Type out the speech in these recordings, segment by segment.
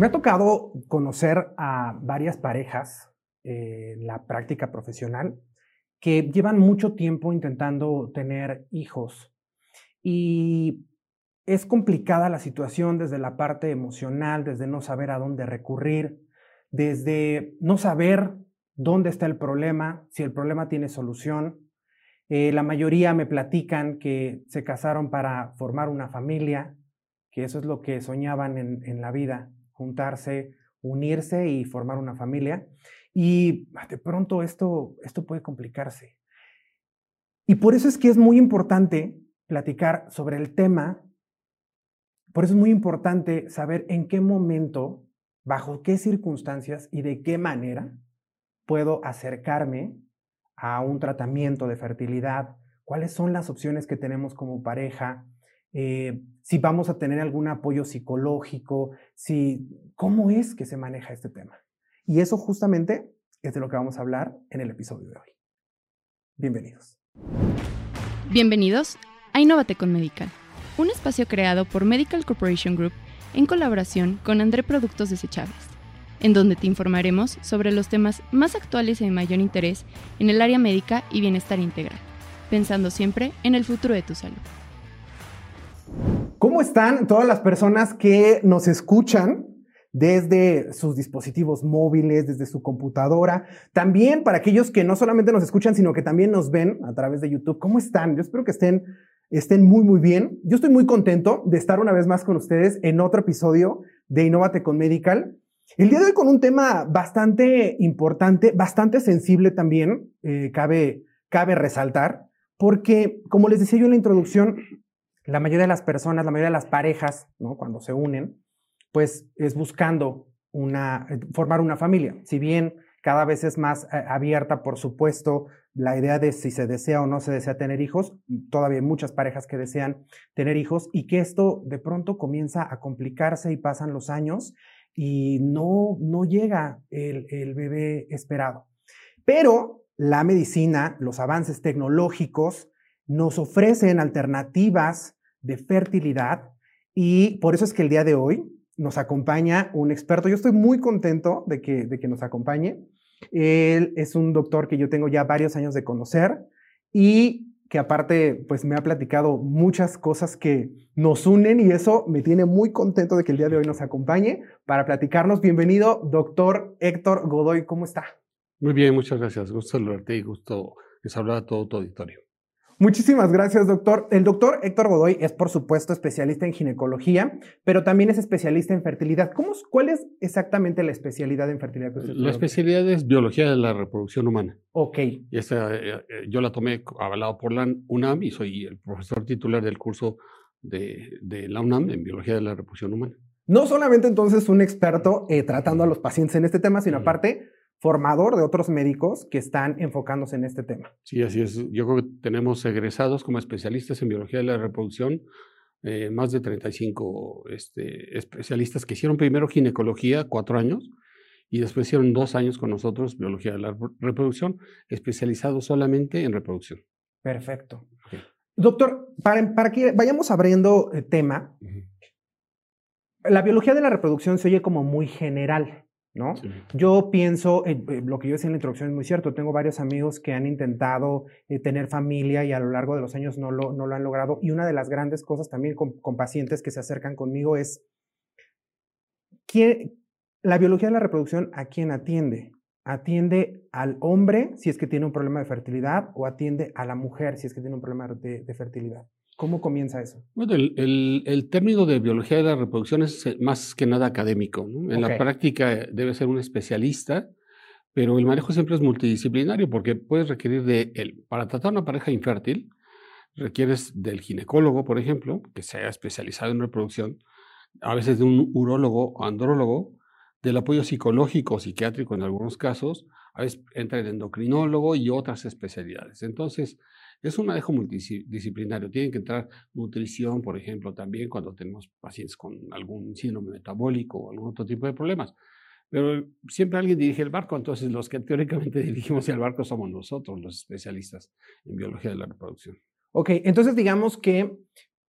Me ha tocado conocer a varias parejas eh, en la práctica profesional que llevan mucho tiempo intentando tener hijos y es complicada la situación desde la parte emocional, desde no saber a dónde recurrir, desde no saber dónde está el problema, si el problema tiene solución. Eh, la mayoría me platican que se casaron para formar una familia, que eso es lo que soñaban en, en la vida, juntarse, unirse y formar una familia. Y ah, de pronto esto, esto puede complicarse. Y por eso es que es muy importante platicar sobre el tema. Por eso es muy importante saber en qué momento, bajo qué circunstancias y de qué manera puedo acercarme a un tratamiento de fertilidad, cuáles son las opciones que tenemos como pareja, eh, si vamos a tener algún apoyo psicológico, si, cómo es que se maneja este tema. Y eso justamente es de lo que vamos a hablar en el episodio de hoy. Bienvenidos. Bienvenidos a Innovate con Medical, un espacio creado por Medical Corporation Group en colaboración con André Productos Desechables, en donde te informaremos sobre los temas más actuales y de mayor interés en el área médica y bienestar integral, pensando siempre en el futuro de tu salud. ¿Cómo están todas las personas que nos escuchan desde sus dispositivos móviles, desde su computadora? También para aquellos que no solamente nos escuchan, sino que también nos ven a través de YouTube. ¿Cómo están? Yo espero que estén, estén muy, muy bien. Yo estoy muy contento de estar una vez más con ustedes en otro episodio de Innovate con Medical. El día de hoy con un tema bastante importante, bastante sensible también, eh, cabe, cabe resaltar, porque como les decía yo en la introducción, la mayoría de las personas, la mayoría de las parejas, cuando se unen, pues es buscando una, eh, formar una familia. Si bien cada vez es más eh, abierta, por supuesto, la idea de si se desea o no se desea tener hijos, todavía hay muchas parejas que desean tener hijos y que esto de pronto comienza a complicarse y pasan los años y no, no llega el, el bebé esperado. Pero la medicina, los avances tecnológicos, nos ofrecen alternativas de fertilidad y por eso es que el día de hoy nos acompaña un experto. Yo estoy muy contento de que, de que nos acompañe. Él es un doctor que yo tengo ya varios años de conocer y que aparte pues me ha platicado muchas cosas que nos unen y eso me tiene muy contento de que el día de hoy nos acompañe para platicarnos. Bienvenido, doctor Héctor Godoy, ¿cómo está? Muy bien, muchas gracias. Gusto saludarte y gusto hablar a todo tu auditorio. Muchísimas gracias, doctor. El doctor Héctor Godoy es, por supuesto, especialista en ginecología, pero también es especialista en fertilidad. ¿Cómo, ¿Cuál es exactamente la especialidad en fertilidad? la especialidad es biología de la reproducción humana. Ok. Y esta, eh, eh, yo la tomé avalado por la UNAM y soy el profesor titular del curso de, la UNAM en biología de la reproducción humana. No solamente entonces un experto eh, tratando a los pacientes en este tema, sino aparte formador de otros médicos que están enfocándose en este tema. Sí, así es. Yo creo que tenemos egresados como especialistas en biología de la reproducción, eh, más de 35 este, especialistas que hicieron primero ginecología, cuatro años, y después hicieron dos años con nosotros biología de la reproducción, especializados solamente en reproducción. Perfecto. Doctor, para, para, que vayamos abriendo el tema, la biología de la reproducción se oye como muy general. ¿No? Yo pienso, eh, eh, lo que yo decía en la introducción es muy cierto, tengo varios amigos que han intentado eh, tener familia y a lo largo de los años no lo, no lo han logrado. Y una de las grandes cosas también con, pacientes que se acercan conmigo es, ¿quién, la biología de la reproducción a quién atiende? ¿Atiende al hombre si es que tiene un problema de fertilidad o atiende a la mujer si es que tiene un problema de fertilidad? ¿Cómo comienza eso? Bueno, el, término de biología de la reproducción es eh, más que nada académico. En la práctica debe ser un especialista, pero el manejo siempre es multidisciplinario porque puedes requerir de él. Para tratar una pareja infértil, requieres del ginecólogo, por ejemplo, que sea especializado en reproducción, a veces de un urólogo o andrólogo, del apoyo psicológico psiquiátrico en algunos casos, a veces entra el endocrinólogo y otras especialidades. Entonces, es un manejo multidisciplinario. Tienen que entrar nutrición, por ejemplo, también cuando tenemos pacientes con algún síndrome metabólico o algún otro tipo de problemas. Pero siempre alguien dirige el barco, entonces los que teóricamente dirigimos el barco somos nosotros, los especialistas en biología de la reproducción. Ok, entonces digamos que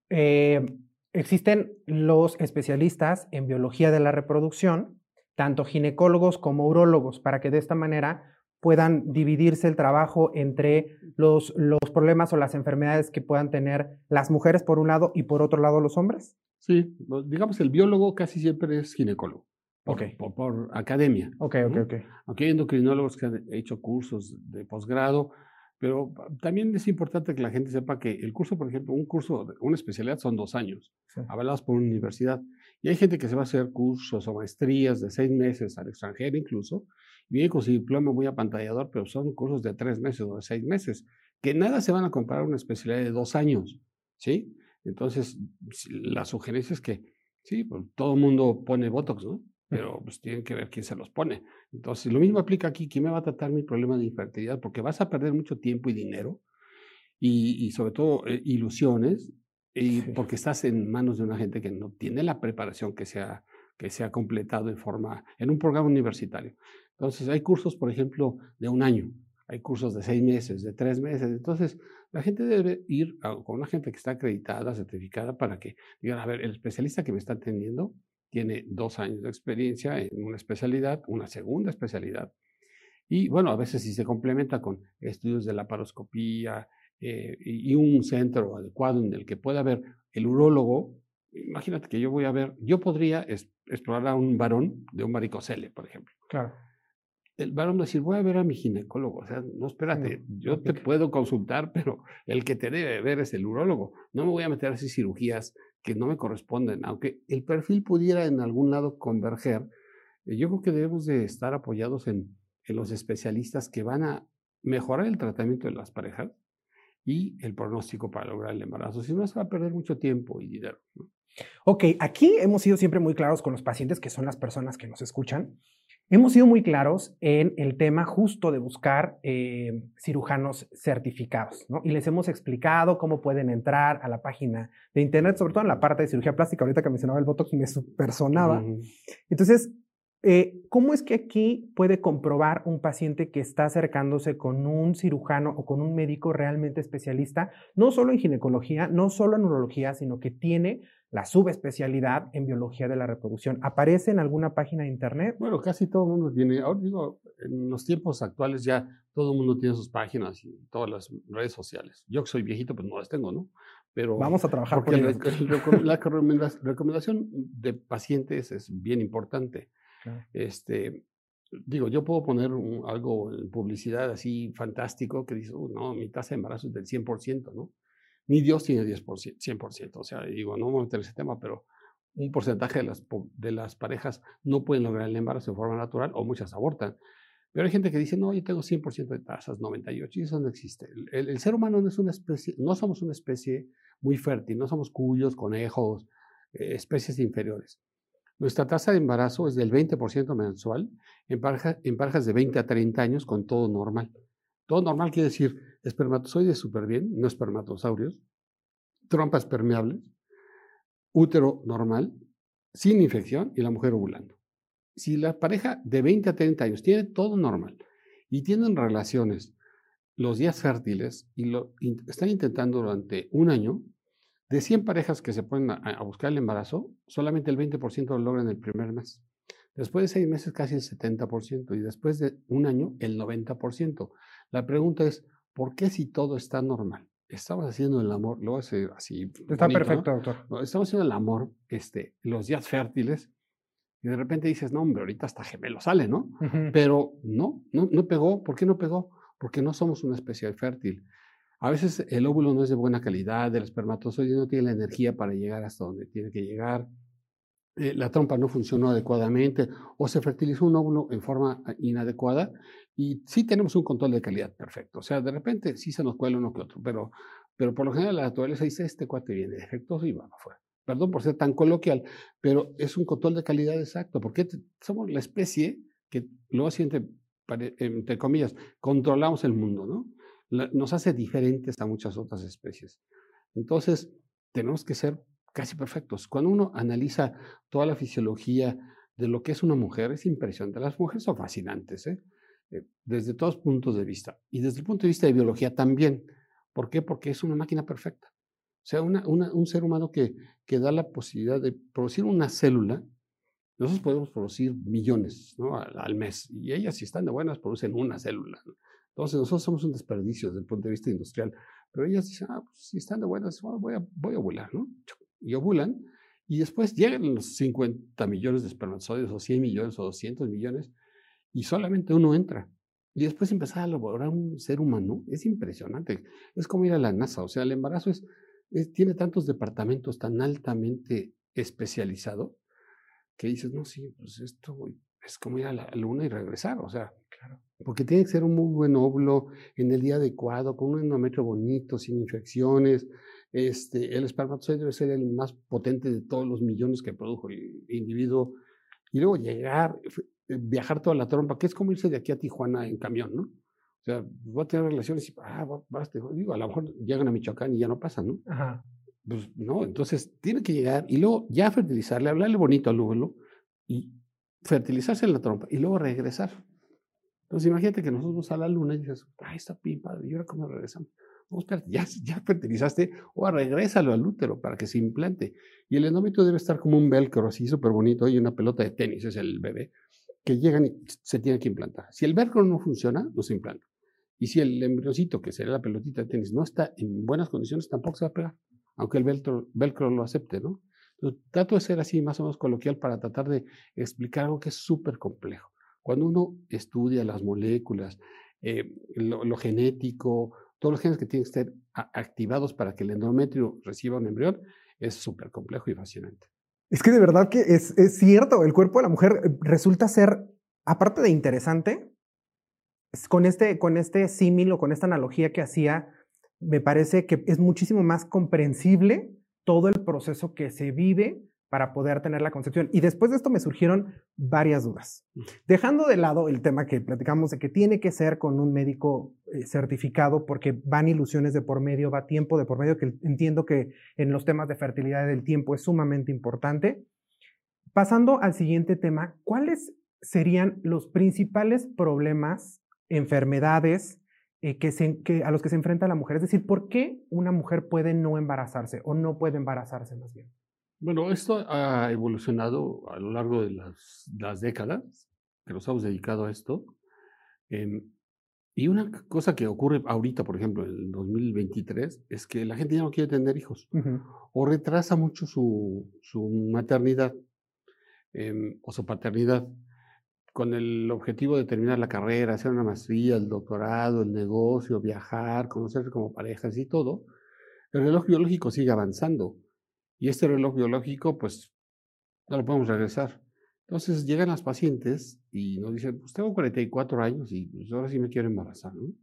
eh, existen los especialistas en biología de la reproducción, tanto ginecólogos como urólogos, para que de esta manera puedan dividirse el trabajo entre los, los problemas o las enfermedades que puedan tener las mujeres por un lado y por otro lado los hombres? Sí, digamos el biólogo casi siempre es ginecólogo. Por, por, academia. Ok, ok, ok. Aunque hay endocrinólogos que han hecho cursos de posgrado, pero también es importante que la gente sepa que el curso, por ejemplo, un curso, una especialidad son dos años, avalados por una universidad. Y hay gente que se va a hacer cursos o maestrías de seis meses al extranjero incluso, viene con su diploma muy apantallador, pero son cursos de tres meses o de seis meses, que nada se van a comparar a una especialidad de dos años, ¿sí? Entonces, la sugerencia es que, sí, pues, todo el mundo pone Botox, ¿no? pero pues tienen que ver quién se los pone. Entonces, lo mismo aplica aquí, ¿quién me va a tratar mi problema de infertilidad? Porque vas a perder mucho tiempo y dinero y, sobre todo eh, ilusiones, y porque estás en manos de una gente que no tiene la preparación que se ha, que se ha completado en forma, en un programa universitario. Entonces, hay cursos, por ejemplo, de un año, hay cursos de seis meses, de tres meses. Entonces, la gente debe ir con una gente que está acreditada, certificada, para que digan, a ver, el especialista que me está atendiendo tiene dos años de experiencia en una especialidad, una segunda especialidad. Y bueno, a veces si se complementa con estudios de la paroscopía eh, y un centro adecuado en el que pueda haber el urólogo, imagínate que yo voy a ver, yo podría explorar a un varón de un varicocele, por ejemplo. Claro. El varón va a decir, voy a ver a mi ginecólogo. O sea, no, espérate, yo te puedo consultar, pero el que te debe ver es el urólogo. No me voy a meter a hacer cirugías que no me corresponden, aunque el perfil pudiera en algún lado converger, eh, yo creo que debemos de estar apoyados en, los especialistas que van a mejorar el tratamiento de las parejas y el pronóstico para lograr el embarazo. Si no, se va a perder mucho tiempo y dinero. Ok, aquí hemos sido siempre muy claros con los pacientes, que son las personas que nos escuchan, Hemos sido muy claros en el tema justo de buscar eh, cirujanos certificados, ¿no? Y les hemos explicado cómo pueden entrar a la página de internet, sobre todo en la parte de cirugía plástica. Ahorita que mencionaba el Botox me supersonaba. Entonces, eh, ¿cómo es que aquí puede comprobar un paciente que está acercándose con un cirujano o con un médico realmente especialista, no solo en ginecología, no solo en urología, sino que tiene la subespecialidad en biología de la reproducción. ¿Aparece en alguna página de internet? Bueno, casi todo el mundo tiene, ahora digo, en los tiempos actuales ya todo el mundo tiene sus páginas y todas las redes sociales. Yo que soy viejito, pues no las tengo, ¿no? Pero Vamos a trabajar por la, la, recomendación de pacientes es bien importante. Este, digo, yo puedo poner algo en publicidad así fantástico que dice, oh, no, mi tasa de embarazo es del 100%, ¿no? Ni Dios tiene 10%, 100%. O sea, digo, no vamos a meter ese tema, pero un porcentaje de las, de las parejas no pueden lograr el embarazo de forma natural o muchas abortan. Pero hay gente que dice, no, yo tengo 100% de tasas, 98, y eso no existe. El, ser humano no es una especie, no somos una especie muy fértil, no somos cuyos, conejos, eh, especies inferiores. Nuestra tasa de embarazo es del 20% mensual en, en parejas de 20 a 30 años con todo normal. Todo normal quiere decir espermatozoides súper bien, no espermatosaurios, trompas permeables, útero normal, sin infección y la mujer ovulando. Si la pareja de 20 a 30 años tiene todo normal y tienen relaciones los días fértiles y están intentando durante un año, de 100 parejas que se ponen a, buscar el embarazo, solamente el 20% lo logran el primer mes. Después de seis meses casi el 70% y después de un año el 90%. La pregunta es, ¿por qué si todo está normal? Estamos haciendo el amor, lo a hacer así. Está perfecto, doctor. Estamos haciendo el amor este, los días fértiles y de repente dices, no, hombre, ahorita hasta gemelo sale, ¿no? Pero no, no, no pegó. ¿Por qué no pegó? Porque no somos una especie fértil. A veces el óvulo no es de buena calidad, el espermatozoide no tiene la energía para llegar hasta donde tiene que llegar. Eh, la trompa no funcionó adecuadamente o se fertilizó un óvulo en forma ah, inadecuada y sí tenemos un control de calidad perfecto. O sea, de repente sí se nos cuela uno que otro, pero, pero por lo general la naturaleza dice, este cuate viene defectuoso y va afuera. Perdón por ser tan coloquial, pero es un control de calidad exacto, porque somos la especie que luego siente, entre comillas, controlamos el mundo, ¿no? Nos hace diferentes a muchas otras especies. Entonces, tenemos que ser casi perfectos. Cuando uno analiza toda la fisiología de lo que es una mujer, es impresionante. Las mujeres son fascinantes, ¿eh? Eh, desde todos puntos de vista. Y desde el punto de vista de biología también. ¿Por qué? Porque es una máquina perfecta. O sea, un ser humano que, da la posibilidad de producir una célula. Nosotros podemos producir millones al, mes y ellas, si están de buenas, producen una célula. Entonces, nosotros somos un desperdicio desde el punto de vista industrial. Pero ellas dicen, ah, pues, si están de buenas, voy, a, voy a ovular, ¿no? Y ovulan y después llegan los 50 millones de espermatozoides o 100 millones o 200 millones y solamente uno entra. Y después empezar a elaborar un ser humano es impresionante. Es como ir a la NASA. O sea, el embarazo es, tiene tantos departamentos tan altamente especializado que dices, no, sí, pues esto es como ir a la luna y regresar. O sea, claro. porque tiene que ser un muy buen óvulo en el día adecuado, con un endometrio bonito, sin infecciones. Este, el espermatozoide debe ser el más potente de todos los millones que produjo el individuo. Y luego llegar, eh, viajar toda la trompa, que es como irse de aquí a Tijuana en camión, ¿no? O sea, voy a tener relaciones y, ah, vas, digo, a lo mejor llegan a Michoacán y ya no pasa, ¿no? Ajá. Pues no, entonces tiene que llegar y luego ya fertilizarle, hablarle bonito al óvulo y fertilizarse en la trompa y luego regresar. Entonces imagínate que nosotros vamos a la luna y dices, ay, está bien ¿y ahora cómo regresamos? ya, ya fertilizaste, o regrésalo al útero para que se implante. Y el endometrio debe estar como un velcro así súper bonito y una pelota de tenis, es el bebé, que llegan y se tiene que implantar. Si el velcro no funciona, no se implanta. Y si el embriocito, que sería la pelotita de tenis, no está en buenas condiciones, tampoco se va a pegar, aunque el velcro, velcro lo acepte, ¿no? Entonces, trato de ser así más o menos coloquial para tratar de explicar algo que es súper complejo. Cuando uno estudia las moléculas, eh, lo, genético, todos los genes que tienen que estar activados para que el endometrio reciba un embrión, es súper complejo y fascinante. Es que de verdad que es, es, cierto, el cuerpo de la mujer eh, resulta ser, aparte de interesante, con este, con este símil o con esta analogía que hacía, me parece que es muchísimo más comprensible todo el proceso que se vive para poder tener la concepción. Y después de esto me surgieron varias dudas. Dejando de lado el tema que platicamos de que tiene que ser con un médico eh, certificado porque van ilusiones de por medio, va tiempo de por medio, que entiendo que en los temas de fertilidad del tiempo es sumamente importante. Pasando al siguiente tema, ¿cuáles serían los principales problemas, enfermedades eh, que a los que se enfrenta la mujer? Es decir, ¿por qué una mujer puede no embarazarse o no puede embarazarse más bien? Bueno, esto ha evolucionado a lo largo de las, décadas que nos hemos dedicado a esto. Em, y una cosa que ocurre ahorita, por ejemplo, en el 2023, es que la gente ya no quiere tener hijos o retrasa mucho su, maternidad em, o su paternidad con el objetivo de terminar la carrera, hacer una maestría, el doctorado, el negocio, viajar, conocerse como parejas y todo. El reloj biológico sigue avanzando y este reloj biológico, pues, no lo podemos regresar. Entonces llegan las pacientes y nos dicen, pues tengo 44 años y pues, ahora sí me quiero embarazar, ¿no?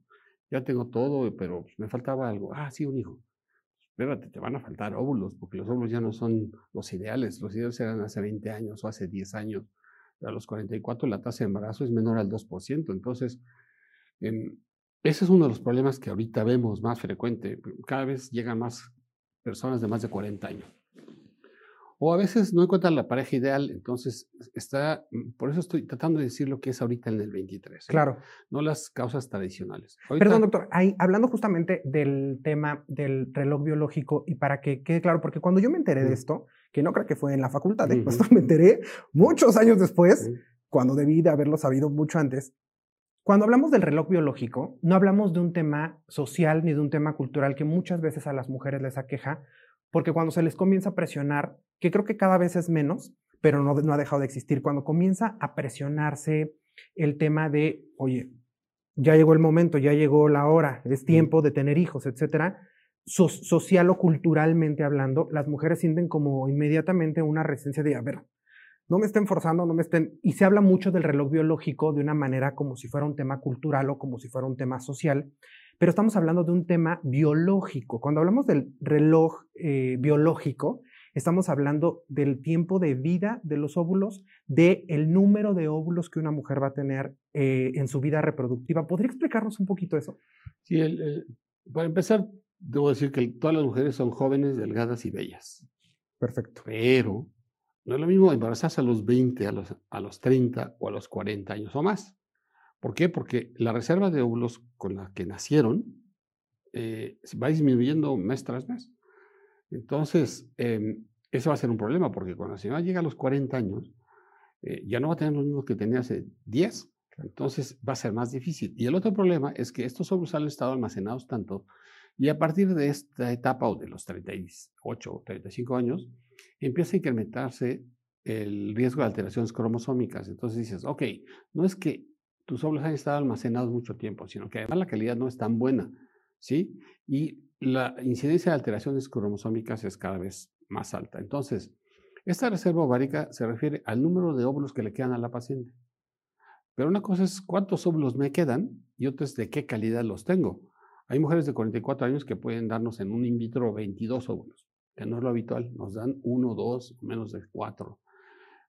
Ya tengo todo, pero pues, me faltaba algo. Ah, sí, un hijo. Espérate, te van a faltar óvulos, porque los óvulos ya no son los ideales. Los ideales eran hace 20 años o hace 10 años. A los 44 la tasa de embarazo es menor al 2%. Entonces, em, ese es uno de los problemas que ahorita vemos más frecuente. Cada vez llegan más personas de más de 40 años. O a veces no encuentran la pareja ideal, entonces está, mm, por eso estoy tratando de decir lo que es ahorita en el 23. ¿eh? Claro. No las causas tradicionales. Perdón, doctor, ahí, hablando justamente del tema del reloj biológico y para que quede claro, porque cuando yo me enteré de esto, que no creo que fue en la facultad, ¿eh? me enteré muchos años después, cuando debí de haberlo sabido mucho antes. Cuando hablamos del reloj biológico, no hablamos de un tema social ni de un tema cultural que muchas veces a las mujeres les aqueja, porque cuando se les comienza a presionar, que creo que cada vez es menos, pero no, no ha dejado de existir, cuando comienza a presionarse el tema de, oye, ya llegó el momento, ya llegó la hora, es tiempo de tener hijos, etcétera, social o culturalmente hablando, las mujeres sienten como inmediatamente una resistencia de, a ver, no me estén forzando, no me estén... Y se habla mucho del reloj biológico de una manera como si fuera un tema cultural o como si fuera un tema social, pero estamos hablando de un tema biológico. Cuando hablamos del reloj eh, biológico, estamos hablando del tiempo de vida de los óvulos, del el número de óvulos que una mujer va a tener eh, en su vida reproductiva. ¿Podría explicarnos un poquito eso? Sí, para empezar, debo decir que todas las mujeres son jóvenes, delgadas y bellas. Perfecto. Pero no es lo mismo embarazarse a los 20, a los, a los 30 o a los 40 años o más. ¿Por qué? Porque la reserva de óvulos con la que nacieron eh, va disminuyendo mes tras mes. Entonces, em, ese va a ser un problema, porque cuando la señora llega a los 40 años, eh, ya no va a tener los mismos que tenía hace 10. Entonces va a ser más difícil. Y el otro problema es que estos óvulos han estado almacenados tanto y a partir de esta etapa o de los 38 o 35 años, empieza a incrementarse el riesgo de alteraciones cromosómicas. Entonces dices, ok, no es que tus óvulos hayan estado almacenados mucho tiempo, sino que además la calidad no es tan buena, ¿sí? Y la incidencia de alteraciones cromosómicas es cada vez más alta. Entonces, esta reserva ovárica se refiere al número de óvulos que le quedan a la paciente. Pero una cosa es cuántos óvulos me quedan y otra es de qué calidad los tengo. Hay mujeres de 44 años que pueden darnos en un in vitro 22 óvulos, que no es lo habitual. Nos dan uno, dos, menos de cuatro.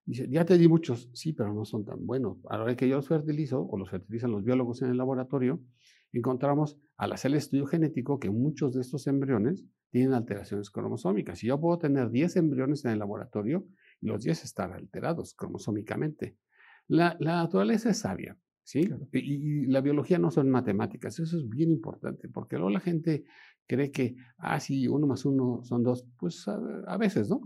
Dice, ya te di muchos, sí, pero no son tan buenos. A la hora que yo los fertilizo, o los fertilizan los biólogos en el laboratorio, encontramos al hacer el estudio genético que muchos de estos embriones tienen alteraciones cromosómicas. Y yo puedo tener 10 embriones en el laboratorio y los 10 están alterados cromosómicamente. La, naturaleza es sabia, ¿sí? Y, la biología no son matemáticas, eso es bien importante, porque luego la gente cree que, ah, sí, uno más uno son dos, pues a, veces, ¿no?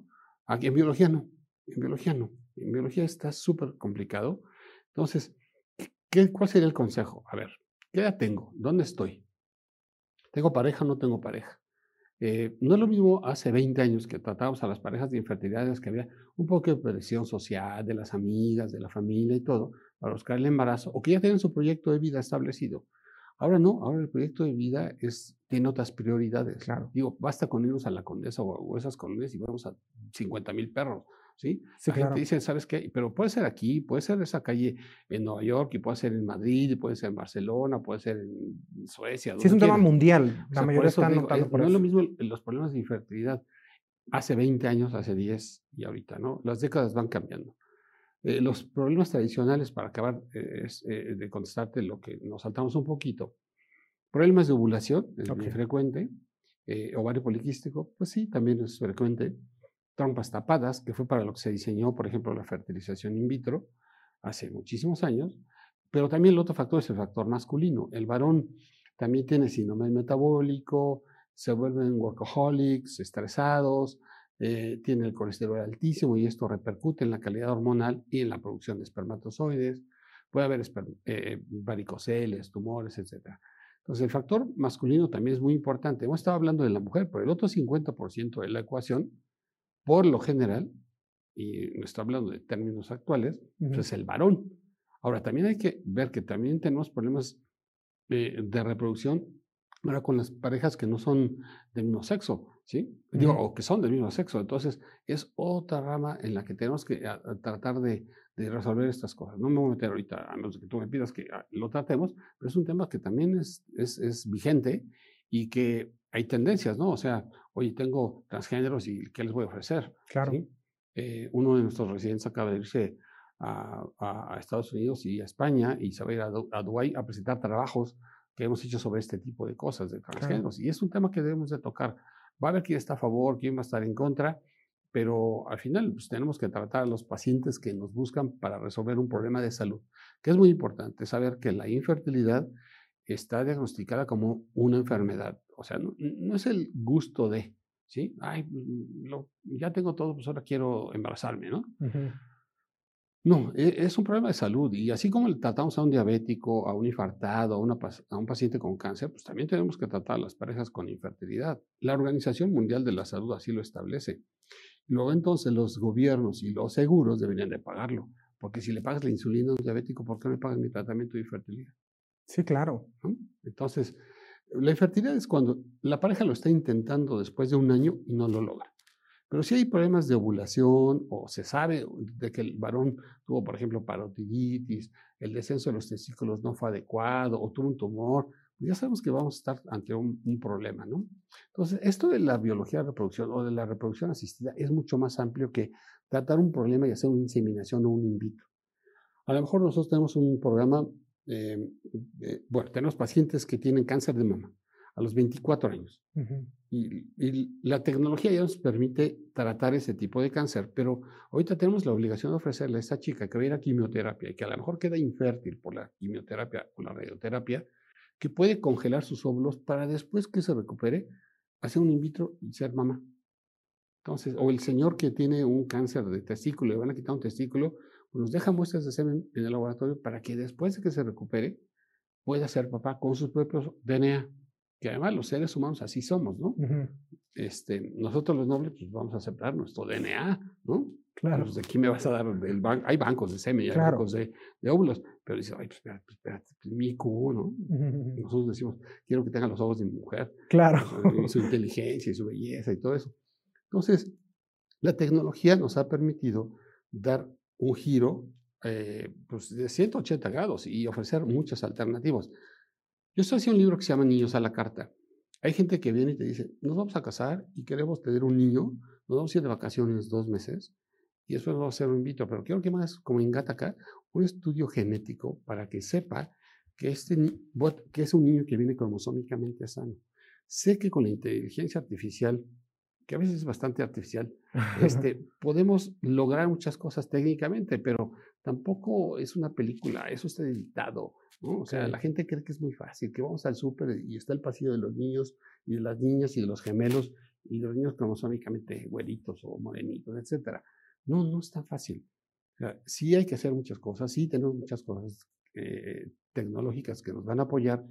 Aquí en biología no, en biología no, en biología está súper complicado. Entonces, ¿qué, ¿cuál sería el consejo? A ver, ¿qué edad tengo? ¿Dónde estoy? ¿Tengo pareja o no tengo pareja? Eh, no es lo mismo hace 20 años que tratábamos a las parejas de infertilidad, que había un poco de presión social de las amigas, de la familia y todo, para buscar el embarazo, o que ya tienen su proyecto de vida establecido. Ahora no, ahora el proyecto de vida es, tiene otras prioridades. Claro. Digo, basta con irnos a la Condesa o, esas colonias y vamos a 50 mil perros. ¿Sí? la gente dice, ¿sabes qué? Pero puede ser aquí, puede ser esa calle en Nueva York, y puede ser en Madrid, puede ser en Barcelona, puede ser en Suecia. Sí, es un tema mundial. La mayoría están notando por No es lo mismo los problemas de infertilidad hace 20 años, hace 10 y ahorita, ¿no? Las décadas van cambiando. Eh, los problemas tradicionales, para acabar eh, eh, de contestarte lo que nos saltamos un poquito, problemas de ovulación, es muy frecuente, ovario poliquístico, pues sí, también es frecuente, trompas tapadas, que fue para lo que se diseñó, por ejemplo, la fertilización in vitro hace muchísimos años, pero también el otro factor es el factor masculino. El varón también tiene síndrome metabólico, se vuelven workaholics, estresados, eh, tiene el colesterol altísimo y esto repercute en la calidad hormonal y en la producción de espermatozoides. Puede haber eh, varicoceles, tumores, etc. Entonces, el factor masculino también es muy importante. Hemos estado hablando de la mujer, pero el otro 50% de la ecuación por lo general, y no estoy hablando de términos actuales, pues es el varón. Ahora, también hay que ver que también tenemos problemas eh, de reproducción ahora con las parejas que no son del mismo sexo, ¿sí? Digo, o que son del mismo sexo. Entonces, es otra rama en la que tenemos que tratar de, resolver estas cosas. No me voy a meter ahorita, a menos que tú me pidas que ah, lo tratemos, pero es un tema que también es, es, es vigente y que hay tendencias, ¿no? O sea, oye, tengo transgéneros y ¿qué les voy a ofrecer? Claro. Eh, uno de nuestros residentes acaba de irse a, a, Estados Unidos y a España y se va a ir a, a, Dubái a presentar trabajos que hemos hecho sobre este tipo de cosas de transgéneros. Y es un tema que debemos de tocar. Va a haber quién está a favor, quién va a estar en contra, pero al final pues, tenemos que tratar a los pacientes que nos buscan para resolver un problema de salud, que es muy importante saber que la infertilidad está diagnosticada como una enfermedad. O sea, no, es el gusto de, ¿sí? Ay, mm, lo, ya tengo todo, pues ahora quiero embarazarme, ¿no? No, e, es un problema de salud y así como le tratamos a un diabético, a un infartado, a, una, a un paciente con cáncer, pues también tenemos que tratar a las parejas con infertilidad. La Organización Mundial de la Salud así lo establece. Luego entonces los gobiernos y los seguros deberían de pagarlo, porque si le pagas la insulina a un diabético, ¿por qué no me pagas mi tratamiento de infertilidad? Sí, claro. Entonces, la infertilidad es cuando la pareja lo está intentando después de un año y no lo logra. Pero si hay problemas de ovulación o se sabe de que el varón tuvo, por ejemplo, parotiditis, el descenso de los testículos no fue adecuado o tuvo un tumor, pues ya sabemos que vamos a estar ante un, un, problema, ¿no? Entonces, esto de la biología de reproducción o de la reproducción asistida es mucho más amplio que tratar un problema y hacer una inseminación o un in vitro. A lo mejor nosotros tenemos un programa eh, eh, bueno, tenemos pacientes que tienen cáncer de mama a los 24 años. y, la tecnología ya nos permite tratar ese tipo de cáncer, pero ahorita tenemos la obligación de ofrecerle a esta chica que va a ir a quimioterapia y que a lo mejor queda infértil por la quimioterapia o la radioterapia, que puede congelar sus óvulos para después que se recupere, hacer un in vitro y ser mamá. Entonces, o el señor que tiene un cáncer de testículo, le van a quitar un testículo, nos deja muestras de semen en el laboratorio para que después de que se recupere, pueda ser papá con sus propios DNA. Que además los seres humanos así somos, ¿no? este, nosotros los nobles, pues vamos a aceptar nuestro DNA, ¿no? Claro. Pues, de aquí me vas a dar el banco. Hay bancos de semen, hay bancos de, de, óvulos, pero dice, ay, pues espérate, pues, espérate, pues, mi Q, ¿no? Nosotros decimos, quiero que tenga los ojos de mi mujer. Claro. Y su inteligencia y su belleza y todo eso. Entonces, la tecnología nos ha permitido dar un giro eh, pues de 180 grados y ofrecer muchas alternativas. Yo estoy haciendo un libro que se llama Niños a la Carta. Hay gente que viene y te dice, nos vamos a casar y queremos tener un niño, nos vamos a ir de vacaciones dos meses y después vamos a hacer un invito, pero quiero que más, como en Gataca, un estudio genético para que sepa que, este, que es un niño que viene cromosómicamente sano. Sé que con la inteligencia artificial que a veces es bastante artificial, este, podemos lograr muchas cosas técnicamente, pero tampoco es una película, eso está editado, ¿no? O sea, la gente cree que es muy fácil, que vamos al súper y está el pasillo de los niños y de las niñas y de los gemelos y los niños cromosómicamente güeritos o morenitos, etcétera. No, no es tan fácil. O sea, sí hay que hacer muchas cosas, sí tenemos muchas cosas eh, tecnológicas que nos van a apoyar,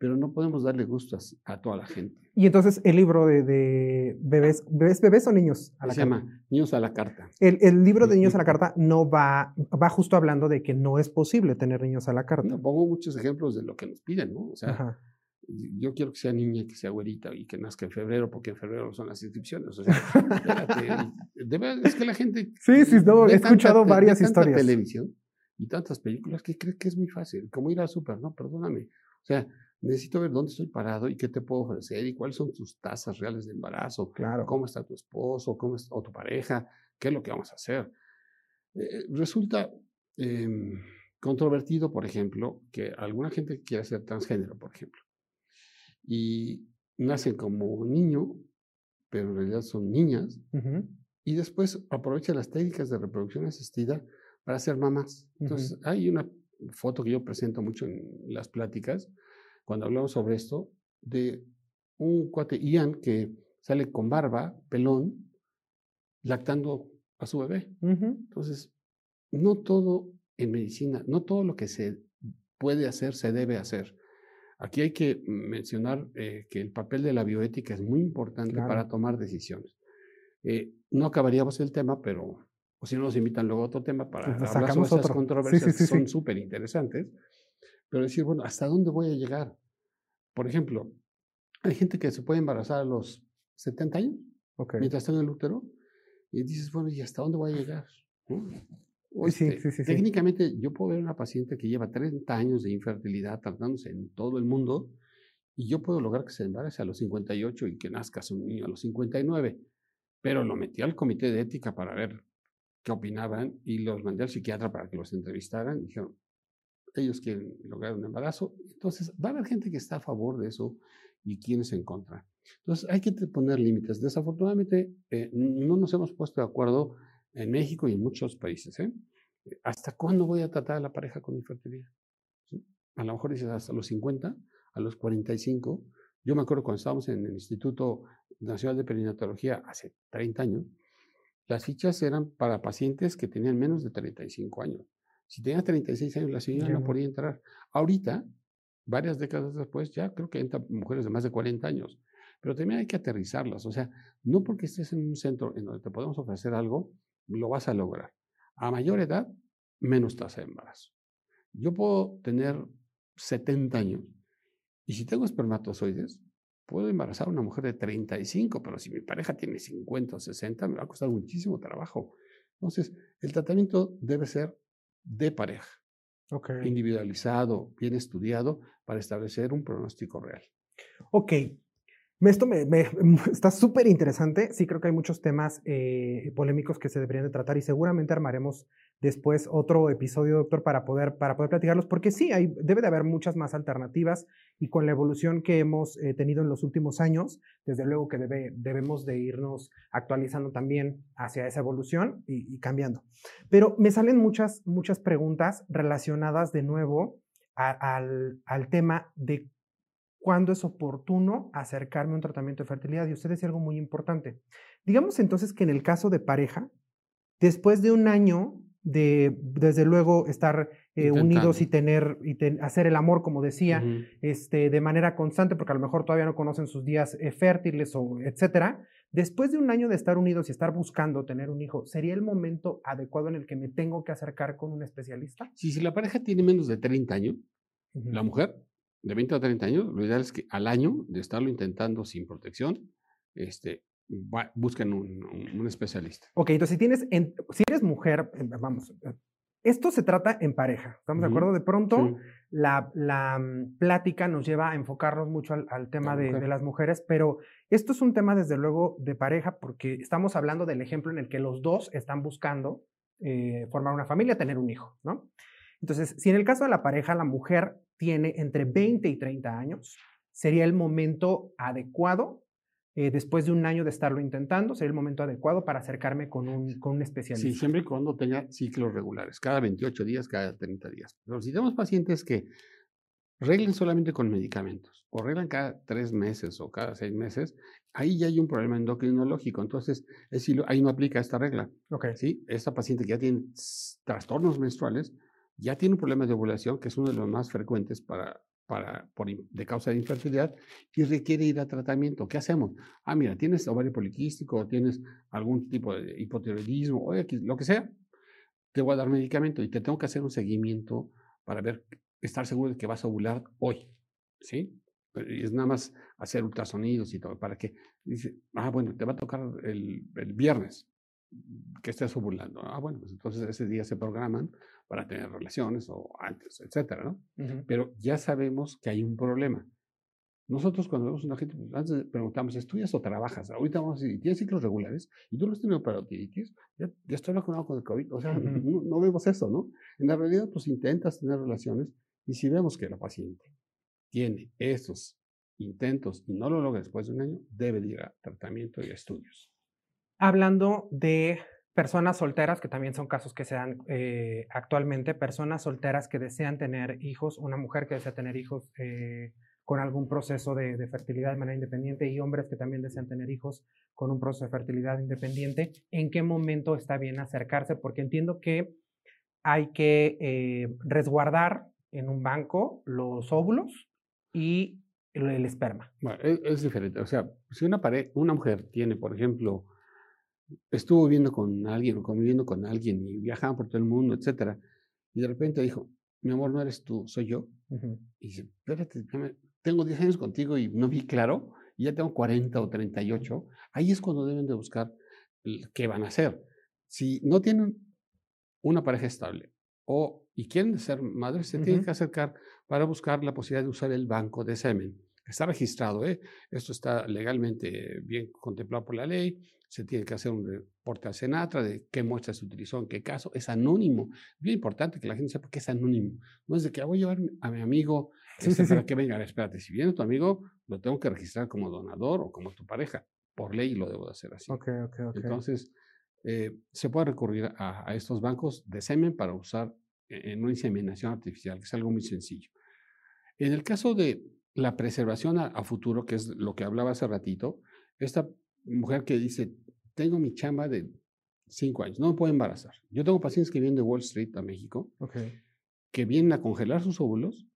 pero no podemos darle gustos a toda la gente. Y entonces el libro de, bebés, bebés, bebés o niños a la Se llama Niños a la Carta. El, libro de Niños a la Carta no va, va justo hablando de que no es posible tener niños a la carta. No, pongo muchos ejemplos de lo que nos piden, ¿no? O sea, yo quiero que sea niña, que sea güerita y que nazca en febrero, porque en febrero son las inscripciones. O sea, es que la gente... Sí, sí, no, he escuchado varias historias. televisión y tantas películas que cree que es muy fácil, como ir al súper, ¿no? Perdóname. O sea, necesito ver dónde estoy parado y qué te puedo ofrecer y cuáles son tus tasas reales de embarazo, claro. cómo está tu esposo, cómo está, o tu pareja, qué es lo que vamos a hacer. Eh, resulta em, controvertido, por ejemplo, que alguna gente quiera ser transgénero, por ejemplo, y nacen como niño, pero en realidad son niñas, y después aprovechan las técnicas de reproducción asistida para ser mamás. Entonces, hay una foto que yo presento mucho en las pláticas, cuando hablamos sobre esto, de un cuate Ian que sale con barba, pelón, lactando a su bebé. Entonces, no todo en medicina, no todo lo que se puede hacer se debe hacer. Aquí hay que mencionar eh, que el papel de la bioética es muy importante para tomar decisiones. Eh, no acabaríamos el tema, pero o si no nos invitan luego a otro tema para pues hablar sobre esas controversias que son súper interesantes. Pero decir, bueno, ¿hasta dónde voy a llegar? Por ejemplo, hay gente que se puede embarazar a los 70 años, mientras está en el útero, y dices, bueno, ¿y hasta dónde voy a llegar? Este, técnicamente, yo puedo ver una paciente que lleva 30 años de infertilidad tratándose en todo el mundo, y yo puedo lograr que se embarace a los 58 y que nazca su niño a los 59. Pero lo metí al comité de ética para ver qué opinaban y los mandé al psiquiatra para que los entrevistaran. Y dijeron, ellos quieren lograr un embarazo. Entonces, va a haber gente que está a favor de eso y quienes en contra. Entonces, hay que poner límites. Desafortunadamente, eh, no nos hemos puesto de acuerdo en México y en muchos países. ¿eh? ¿Hasta cuándo voy a tratar a la pareja con infertilidad? A lo mejor dices hasta los 50, a los 45. Yo me acuerdo cuando estábamos en el Instituto Nacional de Perinatología hace 30 años, las fichas eran para pacientes que tenían menos de 35 años. Si tenía 36 años, la señora no podía entrar. Ahorita, varias décadas después, ya creo que entran mujeres de más de 40 años. Pero también hay que aterrizarlas. O sea, no porque estés en un centro en donde te podemos ofrecer algo, lo vas a lograr. A mayor edad, menos tasa de embarazo. Yo puedo tener 70 años y si tengo espermatozoides, puedo embarazar a una mujer de 35, pero si mi pareja tiene 50 o 60, me va a costar muchísimo trabajo. Entonces, el tratamiento debe ser de pareja, individualizado, bien estudiado, para establecer un pronóstico real. Ok, esto me, está súper interesante. Sí, creo que hay muchos temas eh, polémicos que se deberían de tratar y seguramente armaremos después otro episodio, doctor, para poder, para poder platicarlos, porque sí, hay, debe de haber muchas más alternativas y con la evolución que hemos eh, tenido en los últimos años, desde luego que debe, debemos de irnos actualizando también hacia esa evolución y, cambiando. Pero me salen muchas, muchas preguntas relacionadas de nuevo al, al tema de cuándo es oportuno acercarme a un tratamiento de fertilidad. Y usted decía algo muy importante. Digamos entonces que en el caso de pareja, después de un año de, desde luego, estar eh, unidos y tener, y hacer el amor, como decía, este, de manera constante, porque a lo mejor todavía no conocen sus días eh, fértiles o etcétera. Después de un año de estar unidos y estar buscando tener un hijo, ¿sería el momento adecuado en el que me tengo que acercar con un especialista? Sí, si la pareja tiene menos de 30 años, la mujer de 20 a 30 años, lo ideal es que al año de estarlo intentando sin protección, este, busquen un, especialista. Ok, entonces si tienes, si eres mujer, eh, vamos, eh, esto se trata en pareja, ¿estamos de acuerdo? De pronto la, la, mm, plática nos lleva a enfocarnos mucho al, tema de, de, las mujeres, pero esto es un tema desde luego de pareja porque estamos hablando del ejemplo en el que los dos están buscando eh, formar una familia, tener un hijo, ¿no? Entonces, si en el caso de la pareja la mujer tiene entre 20 y 30 años, sería el momento adecuado eh, después de un año de estarlo intentando, sería el momento adecuado para acercarme con un, con un especialista. Sí, siempre y cuando tenga ciclos regulares, cada 28 días, cada 30 días. Pero si tenemos pacientes que reglen solamente con medicamentos o reglan cada tres meses o cada seis meses, ahí ya hay un problema endocrinológico. Entonces, es ahí no aplica esta regla. Okay. ¿sí? Esta paciente que ya tiene trastornos menstruales, ya tiene un problema de ovulación, que es uno de los más frecuentes para para, por, de causa de infertilidad y requiere ir a tratamiento. ¿Qué hacemos? Ah, mira, tienes ovario poliquístico, tienes algún tipo de hipotiroidismo, o lo que sea, te voy a dar medicamento y te tengo que hacer un seguimiento para ver, estar seguro de que vas a ovular hoy, ¿sí? Es nada más hacer ultrasonidos y todo, para que, dice, ah, bueno, te va a tocar el, el viernes, que estés ovulando. Ah, bueno, pues entonces ese día se programan para tener relaciones o antes, etcétera, ¿no? Pero ya sabemos que hay un problema. Nosotros cuando vemos una gente, pues, antes preguntamos, ¿estudias o trabajas? Ahorita vamos a decir, ¿tienes ciclos regulares? ¿Y tú no has tenido parotiditis? ¿Ya, ya estoy vacunado con el COVID? O sea, no, vemos eso, ¿no? En la realidad, pues intentas tener relaciones y si vemos que la paciente tiene esos intentos y no lo logra después de un año, debe ir a tratamiento y a estudios. Hablando de personas solteras, que también son casos que se dan eh, actualmente, personas solteras que desean tener hijos, una mujer que desea tener hijos eh, con algún proceso de, fertilidad de manera independiente y hombres que también desean tener hijos con un proceso de fertilidad independiente, ¿en qué momento está bien acercarse? Porque entiendo que hay que eh, resguardar en un banco los óvulos y el, esperma. Es, es, diferente. O sea, si una, pared, una mujer tiene, por ejemplo, estuvo viviendo con alguien o conviviendo con alguien y viajaban por todo el mundo, etcétera. Y de repente dijo, mi amor, no eres tú, soy yo. Y dice, espérate, tengo 10 años contigo y no vi claro, y ya tengo 40 o 38. Ahí es cuando deben de buscar qué van a hacer. Si no tienen una pareja estable o y quieren ser madres, se tienen que acercar para buscar la posibilidad de usar el banco de semen. Está registrado, ¿eh? Esto está legalmente bien contemplado por la ley se tiene que hacer un reporte a Senatra de qué muestra se utilizó, en qué caso. Es anónimo. Bien importante que la gente sepa que es anónimo. No es de que ah, voy a llevar a mi amigo este, para que venga. Espérate, si viene tu amigo, lo tengo que registrar como donador o como tu pareja. Por ley lo debo de hacer así. Entonces, eh, se puede recurrir a, a, estos bancos de semen para usar e, en una inseminación artificial, que es algo muy sencillo. En el caso de la preservación a, a futuro, que es lo que hablaba hace ratito, esta mujer que dice, tengo mi chamba de cinco años, no me puedo embarazar. Yo tengo pacientes que vienen de Wall Street a México, que vienen a congelar sus óvulos,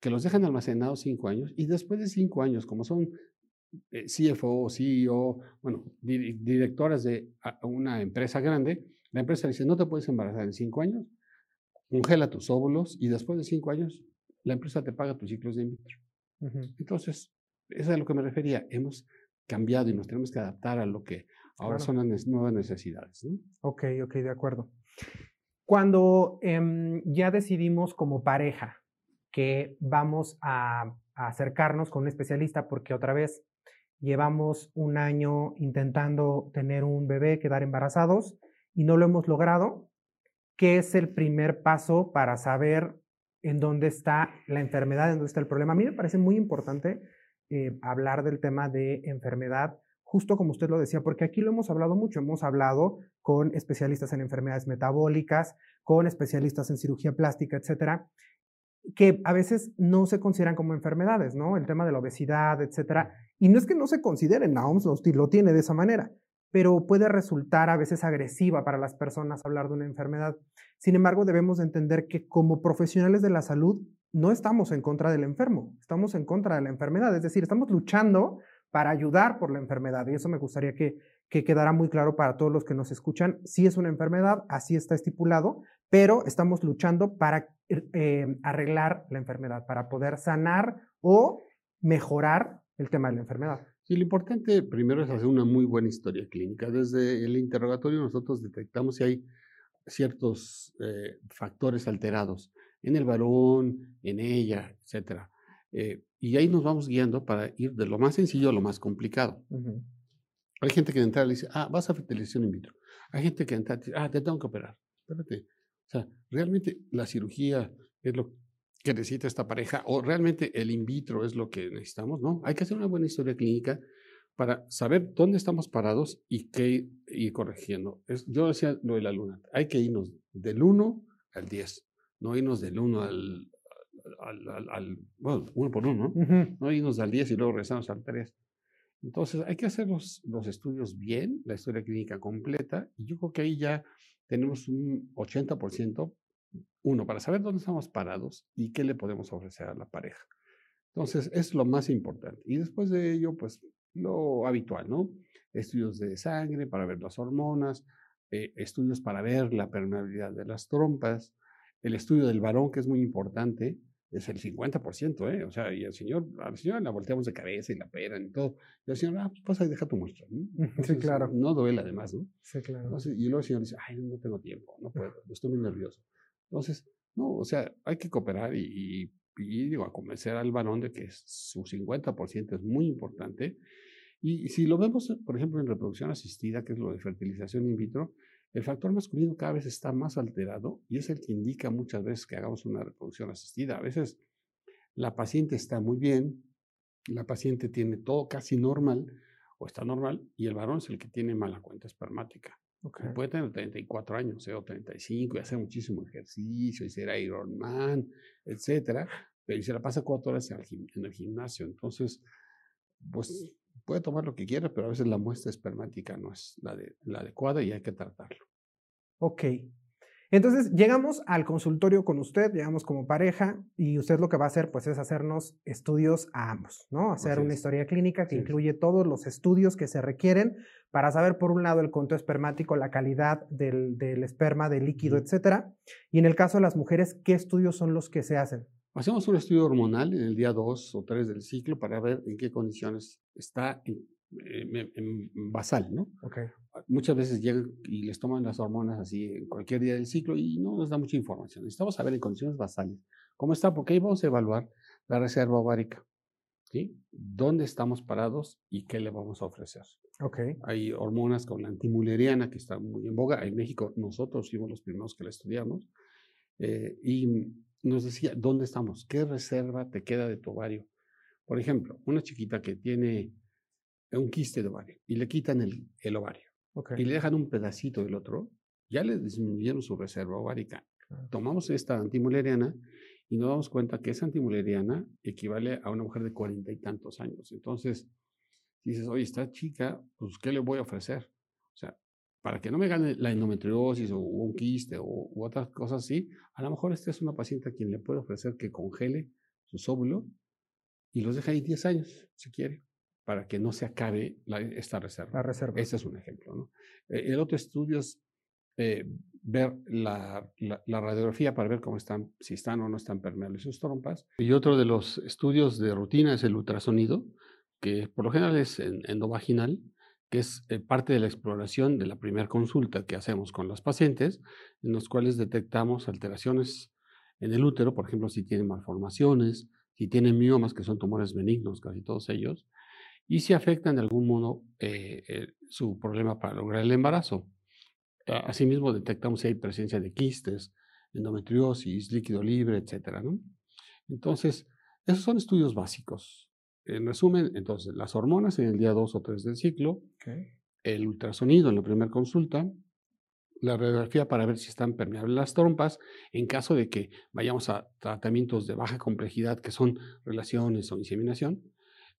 que los dejan almacenados cinco años y después de cinco años, como son eh, CFO, CEO, bueno, directoras de una empresa grande, la empresa dice, no te puedes embarazar en cinco años, congela tus óvulos y después de cinco años la empresa te paga tus ciclos de in vitro. Entonces, eso es a lo que me refería. Hemos cambiado y nos tenemos que adaptar a lo que ahora son las nuevas necesidades. Ok, ok, de acuerdo. Cuando em, ya decidimos como pareja que vamos a, acercarnos con un especialista porque otra vez llevamos un año intentando tener un bebé, quedar embarazados y no lo hemos logrado, ¿qué es el primer paso para saber en dónde está la enfermedad, en dónde está el problema? A mí me parece muy importante eh, hablar del tema de enfermedad, justo como usted lo decía, porque aquí lo hemos hablado mucho, hemos hablado con especialistas en enfermedades metabólicas, con especialistas en cirugía plástica, etcétera. que a veces no se consideran como enfermedades, ¿no? El tema de la obesidad, etcétera. Y no es que no se consideren, la OMS lo tiene de esa manera, pero puede resultar a veces agresiva para las personas hablar de una enfermedad. Sin embargo, debemos entender que como profesionales de la salud no estamos en contra del enfermo, estamos en contra de la enfermedad, es decir, estamos luchando para ayudar por la enfermedad y eso me gustaría que, que quedara muy claro para todos los que nos escuchan. Sí es una enfermedad, así está estipulado, pero estamos luchando para eh, arreglar la enfermedad, para poder sanar o mejorar el tema de la enfermedad. Sí, lo importante primero es hacer una muy buena historia clínica. Desde el interrogatorio nosotros detectamos si hay ciertos eh, factores alterados en el varón, en ella, etc. Eh, y ahí nos vamos guiando para ir de lo más sencillo a lo más complicado. Hay gente que de entrada le dice, ah, vas a fertilización in vitro. Hay gente que de entrada dice, ah, te tengo que operar. Espérate. O sea, realmente la cirugía es lo que necesita esta pareja o realmente el in vitro es lo que necesitamos, ¿no? Hay que hacer una buena historia clínica para saber dónde estamos parados y qué ir corrigiendo. Es, yo decía lo de la luna, hay que irnos del 1 al 10, no irnos del 1 al, al, bueno, uno por uno, ¿no? No irnos al 10 y luego regresamos al 3. Entonces hay que hacer los, los estudios bien, la historia clínica completa, y yo creo que ahí ya tenemos un 80% uno, para saber dónde estamos parados y qué le podemos ofrecer a la pareja. Entonces, es lo más importante. Y después de ello, pues lo habitual, ¿no? Estudios de sangre para ver las hormonas, eh, estudios para ver la permeabilidad de las trompas, el estudio del varón, que es muy importante, es el 50%, ¿eh? O sea, y el señor, a la señora la volteamos de cabeza y la operan y todo. Y el señor, ah, pues pasa y deja tu muestra. sí, claro. No duele además, ¿no? Sí, claro. y luego el señor dice, ay, no tengo tiempo, no puedo, estoy muy nervioso. Entonces, no, o sea, hay que cooperar y, y, digo, a convencer al varón de que su 50% es muy importante. Y, si lo vemos, por ejemplo, en reproducción asistida, que es lo de fertilización in vitro, el factor masculino cada vez está más alterado y es el que indica muchas veces que hagamos una reproducción asistida. A veces la paciente está muy bien, la paciente tiene todo casi normal o está normal y el varón es el que tiene mala cuenta espermática. Puede tener 34 años o 35 y hacer muchísimo ejercicio y ser Ironman, etcétera, pero se la pasa cuatro horas en el, gimnasio. Entonces, pues puede tomar lo que quiera, pero a veces la muestra espermática no es la, de, la adecuada y hay que tratarlo. Ok. Entonces llegamos al consultorio con usted, llegamos como pareja y usted lo que va a hacer pues es hacernos estudios a ambos, ¿no? Hacer una historia clínica que incluye todos los estudios que se requieren para saber por un lado el conto espermático, la calidad del, esperma, del líquido, etcétera. Y en el caso de las mujeres, ¿qué estudios son los que se hacen? Hacemos un estudio hormonal en el día 2 o 3 del ciclo para ver en qué condiciones está en, basal, ¿no? Okay. Muchas veces llegan y les toman las hormonas así en cualquier día del ciclo y no nos da mucha información. Necesitamos saber en condiciones basales cómo está, porque ahí vamos a evaluar la reserva ovárica. ¿sí? ¿Dónde estamos parados y qué le vamos a ofrecer? Okay. Hay hormonas como la antimuleriana que está muy en boga. En México nosotros fuimos los primeros que la estudiamos. Eh, y nos decía, ¿dónde estamos? ¿Qué reserva te queda de tu ovario? Por ejemplo, una chiquita que tiene un quiste de ovario y le quitan el, el ovario y le dejan un pedacito del otro, ya le disminuyeron su reserva ovárica. Tomamos esta antimuleriana y nos damos cuenta que esa antimuleriana equivale a una mujer de cuarenta y tantos años. Entonces, dices, oye, esta chica, pues, ¿qué le voy a ofrecer? O sea, para que no me gane la endometriosis o un quiste o u otras cosas así, a lo mejor esta es una paciente a quien le puede ofrecer que congele sus óvulos y los deja ahí 10 años, si quiere para que no se acabe esta reserva. La reserva. Ese es un ejemplo. ¿no? Eh, el otro estudio es eh, ver la, la, radiografía para ver cómo están, si están o no están permeables sus trompas. Y otro de los estudios de rutina es el ultrasonido, que por lo general es endovaginal, que es eh, parte de la exploración de la primera consulta que hacemos con los pacientes, en los cuales detectamos alteraciones en el útero, por ejemplo, si tienen malformaciones, si tienen miomas, que son tumores benignos, casi todos ellos, y si afecta de algún modo eh, eh, su problema para lograr el embarazo. Asimismo, detectamos si hay presencia de quistes, endometriosis, líquido libre, etc. Entonces, esos son estudios básicos. En resumen, entonces, las hormonas en el día 2 o 3 del ciclo, el ultrasonido en la primera consulta, la radiografía para ver si están permeables las trompas, en caso de que vayamos a tratamientos de baja complejidad, que son relaciones o inseminación,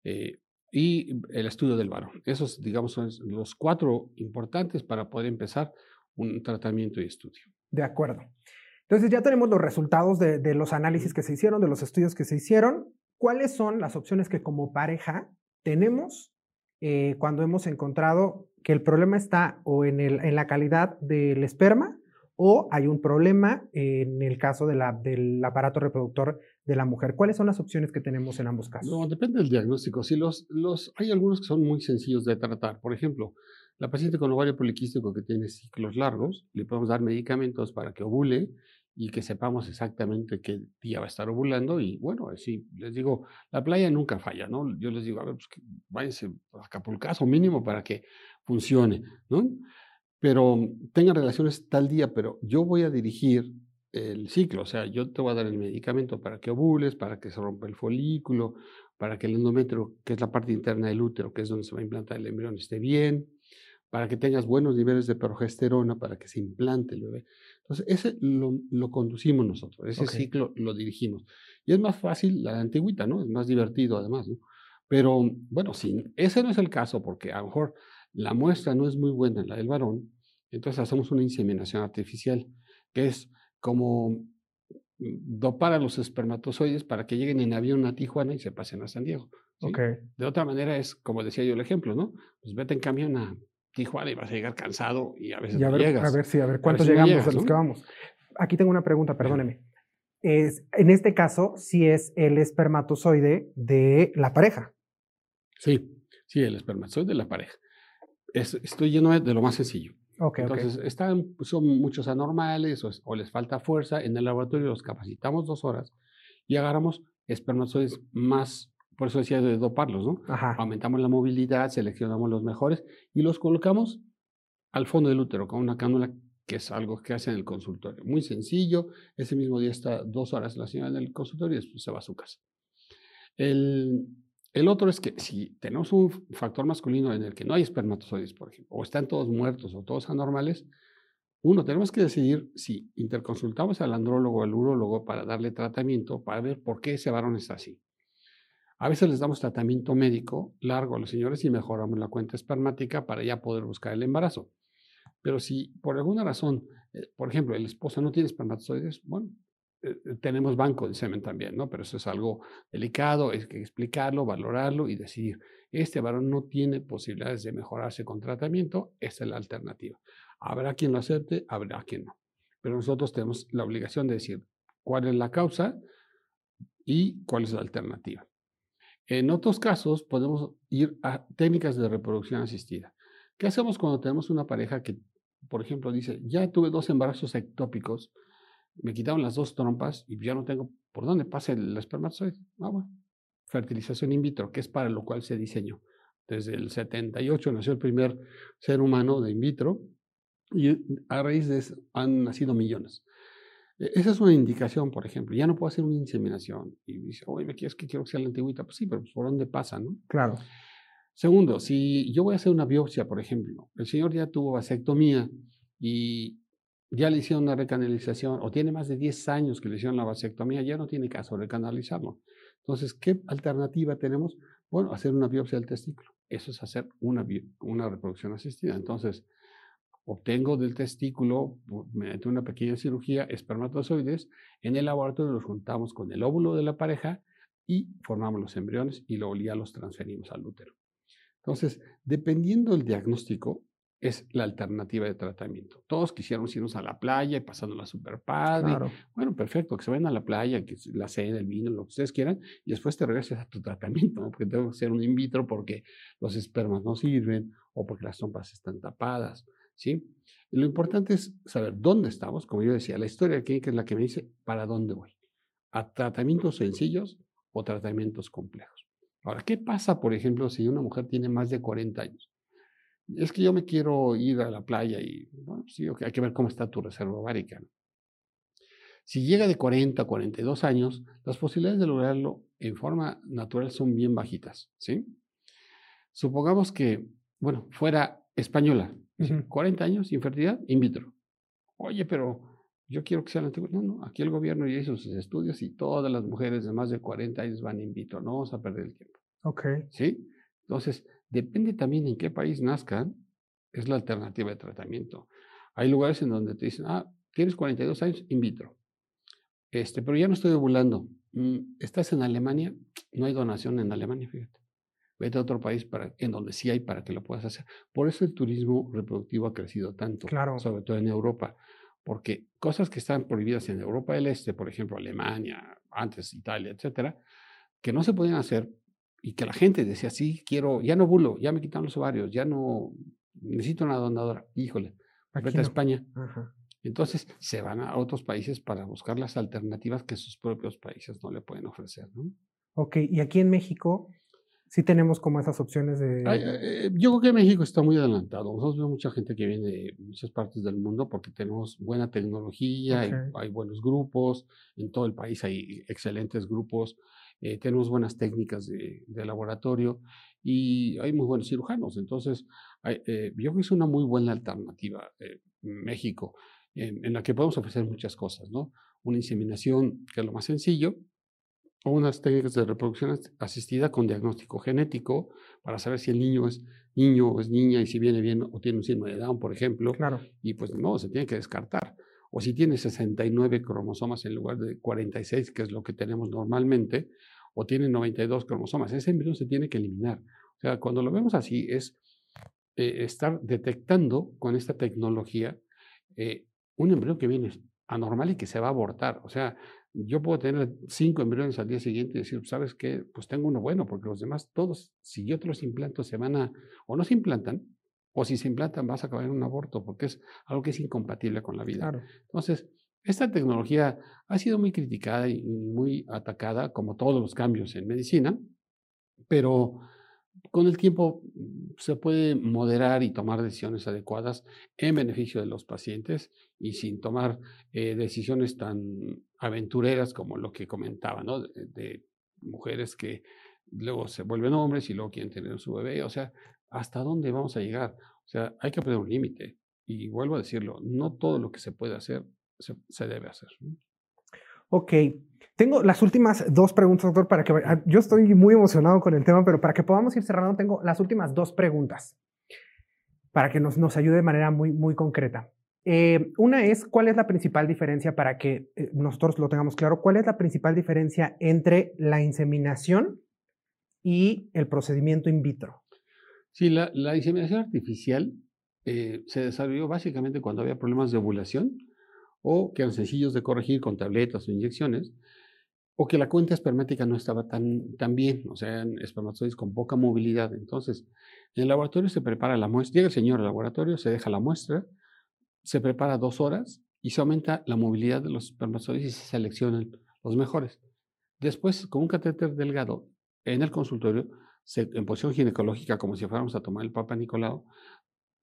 eh, y el estudio del varón. Esos, digamos, son los cuatro importantes para poder empezar un tratamiento y estudio. De acuerdo. Entonces ya tenemos los resultados de, los análisis que se hicieron, de los estudios que se hicieron. ¿Cuáles son las opciones que como pareja tenemos eh, cuando hemos encontrado que el problema está o en, el, en la calidad del esperma o hay un problema en el caso del aparato reproductor de la mujer. ¿Cuáles son las opciones que tenemos en ambos casos? No, depende del diagnóstico. Si los, los, hay algunos que son muy sencillos de tratar. Por ejemplo, la paciente con ovario poliquístico que tiene ciclos largos, le podemos dar medicamentos para que ovule y que sepamos exactamente qué día va a estar ovulando. Y bueno, sí, les digo, la playa nunca falla, ¿no? Yo les digo, a ver, pues váyanse a Acapulcazo mínimo para que funcione, ¿no? Pero tengan relaciones tal día, pero yo voy a dirigir el ciclo, o sea, yo te voy a dar el medicamento para que ovules, para que se rompa el folículo, para que el endometrio, que es la parte interna del útero, que es donde se va a implantar el embrión, esté bien, para que tengas buenos niveles de progesterona, para que se implante el bebé. Entonces, ese lo, conducimos nosotros, ese ciclo lo dirigimos. Y es más fácil la antigüita, ¿no? Es más divertido además, ¿no? Pero bueno, si ese no es el caso, porque a lo mejor la muestra no es muy buena, la del varón, entonces hacemos una inseminación artificial, que es como dopar a los espermatozoides para que lleguen en avión a Tijuana y se pasen a San Diego. De otra manera es, como decía yo el ejemplo, ¿no? Pues vete en camión a Tijuana y vas a llegar cansado y a veces no llegas. A ver si, a ver cuántos llegamos a los que vamos. Aquí tengo una pregunta, perdóneme. Es, en este caso, si es el espermatozoide de la pareja. Sí, sí, el espermatozoide de la pareja. Estoy lleno de lo más sencillo. Entonces, están, son muchos anormales o, les falta fuerza. En el laboratorio los capacitamos dos horas y agarramos espermatozoides más, por eso decía de doparlos, ¿no? Aumentamos la movilidad, seleccionamos los mejores y los colocamos al fondo del útero con una cánula que es algo que hace en el consultorio. Muy sencillo. Ese mismo día está dos horas la señora en el consultorio y después se va a su casa. El, el otro es que si tenemos un factor masculino en el que no hay espermatozoides, por ejemplo, o están todos muertos o todos anormales, uno, tenemos que decidir si interconsultamos al andrólogo o al urólogo para darle tratamiento, para ver por qué ese varón está así. A veces les damos tratamiento médico largo a los señores y mejoramos la cuenta espermática para ya poder buscar el embarazo. Pero si por alguna razón, eh, por ejemplo, el esposo no tiene espermatozoides, bueno, tenemos banco de semen también, ¿no? Pero eso es algo delicado, hay que explicarlo, valorarlo y decidir, este varón no tiene posibilidades de mejorarse con tratamiento, esta es la alternativa. Habrá quien lo acepte, habrá quien no. Pero nosotros tenemos la obligación de decir cuál es la causa y cuál es la alternativa. En otros casos podemos ir a técnicas de reproducción asistida. ¿Qué hacemos cuando tenemos una pareja que, por ejemplo, dice, ya tuve dos embarazos ectópicos, me quitaron las dos trompas y ya no tengo por dónde pase el espermatozoide. Ah, bueno. Fertilización in vitro, que es para lo cual se diseñó. Desde el 78 nació el primer ser humano de in vitro y a raíz de eso han nacido millones. E, esa es una indicación, por ejemplo. Ya no puedo hacer una inseminación. Y dice, oye, ¿me quieres que quiero que sea la antigüita? Pues sí, pero pues, ¿por dónde pasa, no? Claro. Segundo, si yo voy a hacer una biopsia, por ejemplo, el señor ya tuvo vasectomía y ya le hicieron una recanalización o tiene más de 10 años que le hicieron la vasectomía, ya no tiene caso recanalizarlo. Entonces, ¿qué alternativa tenemos? Bueno, hacer una biopsia del testículo. Eso es hacer una, una reproducción asistida. Entonces, obtengo del testículo, mediante una pequeña cirugía, espermatozoides. En el laboratorio los juntamos con el óvulo de la pareja y formamos los embriones y luego ya los transferimos al útero. Entonces, dependiendo del diagnóstico, es la alternativa de tratamiento. Todos quisiéramos irnos a la playa y pasándola super padre. Bueno, perfecto, que se vayan a la playa, que la cena, el vino, lo que ustedes quieran, y después te regreses a tu tratamiento, porque tengo que hacer un in vitro porque los espermas no sirven o porque las trompas están tapadas, ¿sí? lo importante es saber dónde estamos, como yo decía, la historia clínica es la que me dice para dónde voy, a tratamientos sencillos o tratamientos complejos. Ahora, ¿qué pasa, por ejemplo, si una mujer tiene más de 40 años? Es que yo me quiero ir a la playa y, bueno, sí, hay que ver cómo está tu reserva ovárica. Si llega de 40 a 42 años, las posibilidades de lograrlo en forma natural son bien bajitas, ¿sí? Supongamos que, bueno, fuera española, 40 años, infertilidad, in vitro. Oye, pero yo quiero que sea antiguo. No, no, aquí el gobierno ya hizo sus estudios y todas las mujeres de más de 40 años van in vitro. No vamos a perder el tiempo. Ok. ¿Sí? Entonces, depende también en qué país nazcan, es la alternativa de tratamiento. Hay lugares en donde te dicen, ah, tienes 42 años, in vitro. Este, pero ya no estoy ovulando. Mm, ¿Estás en Alemania? No hay donación en Alemania, fíjate. Vete a otro país para, en donde sí hay para que lo puedas hacer. Por eso el turismo reproductivo ha crecido tanto, claro. sobre todo en Europa. Porque cosas que están prohibidas en Europa del Este, por ejemplo, Alemania, antes Italia, etcétera, que no se podían hacer y que la gente decía, sí, quiero, ya no bulo, ya me quitan los ovarios, ya no necesito una donadora. Híjole, vete a España. Entonces se van a otros países para buscar las alternativas que sus propios países no le pueden ofrecer. ¿no? Ok, y aquí en México sí tenemos como esas opciones de... Eh, yo creo que México está muy adelantado. Nosotros vemos mucha gente que viene de muchas partes del mundo porque tenemos buena tecnología, hay, buenos grupos, en todo el país hay excelentes grupos, eh, tenemos buenas técnicas de, laboratorio y hay muy buenos cirujanos. Entonces, eh, yo creo que es una muy buena alternativa México, en, en la que podemos ofrecer muchas cosas, ¿no? Una inseminación, que es lo más sencillo, o unas técnicas de reproducción asistida con diagnóstico genético para saber si el niño es niño o es niña y si viene bien o tiene un síndrome de Down, por ejemplo. Claro. Y pues no, se tiene que descartar. O si tiene 69 cromosomas en lugar de 46, que es lo que tenemos normalmente, o tiene 92 cromosomas, ese embrión se tiene que eliminar. O sea, cuando lo vemos así, es eh, estar detectando con esta tecnología eh, un embrión que viene anormal y que se va a abortar. O sea, yo puedo tener cinco embriones al día siguiente y decir, ¿sabes qué? Pues tengo uno bueno, porque los demás, todos, si yo te los implanto, se van a, o no se implantan, o si se implantan, vas a acabar en un aborto, porque es algo que es incompatible con la vida. Entonces, esta tecnología ha sido muy criticada y muy atacada, como todos los cambios en medicina, pero con el tiempo se puede moderar y tomar decisiones adecuadas en beneficio de los pacientes y sin tomar eh, decisiones tan aventureras como lo que comentaba, ¿no? De, mujeres que luego se vuelven hombres y luego quieren tener su bebé. O sea, ¿hasta dónde vamos a llegar? O sea, hay que poner un límite. Y vuelvo a decirlo, no todo lo que se puede hacer se, debe hacer. Ok, tengo las últimas dos preguntas, doctor, para que ah, yo estoy muy emocionado con el tema, pero para que podamos ir cerrando, tengo las últimas dos preguntas para que nos, ayude de manera muy, muy concreta. Eh, una es, ¿cuál es la principal diferencia para que eh, nosotros lo tengamos claro? ¿Cuál es la principal diferencia entre la inseminación y el procedimiento in vitro? Sí, la, inseminación artificial eh, se desarrolló básicamente cuando había problemas de ovulación o que eran sencillos de corregir con tabletas o inyecciones, o que la cuenta espermática no estaba tan, tan bien, o sea, espermatozoides con poca movilidad. Entonces, en el laboratorio se prepara la muestra, llega el señor al laboratorio, se deja la muestra, se prepara dos horas y se aumenta la movilidad de los espermatozoides y se seleccionan los mejores. Después, con un catéter delgado en el consultorio, en posición ginecológica, como si fuéramos a tomar el Papa Nicolau,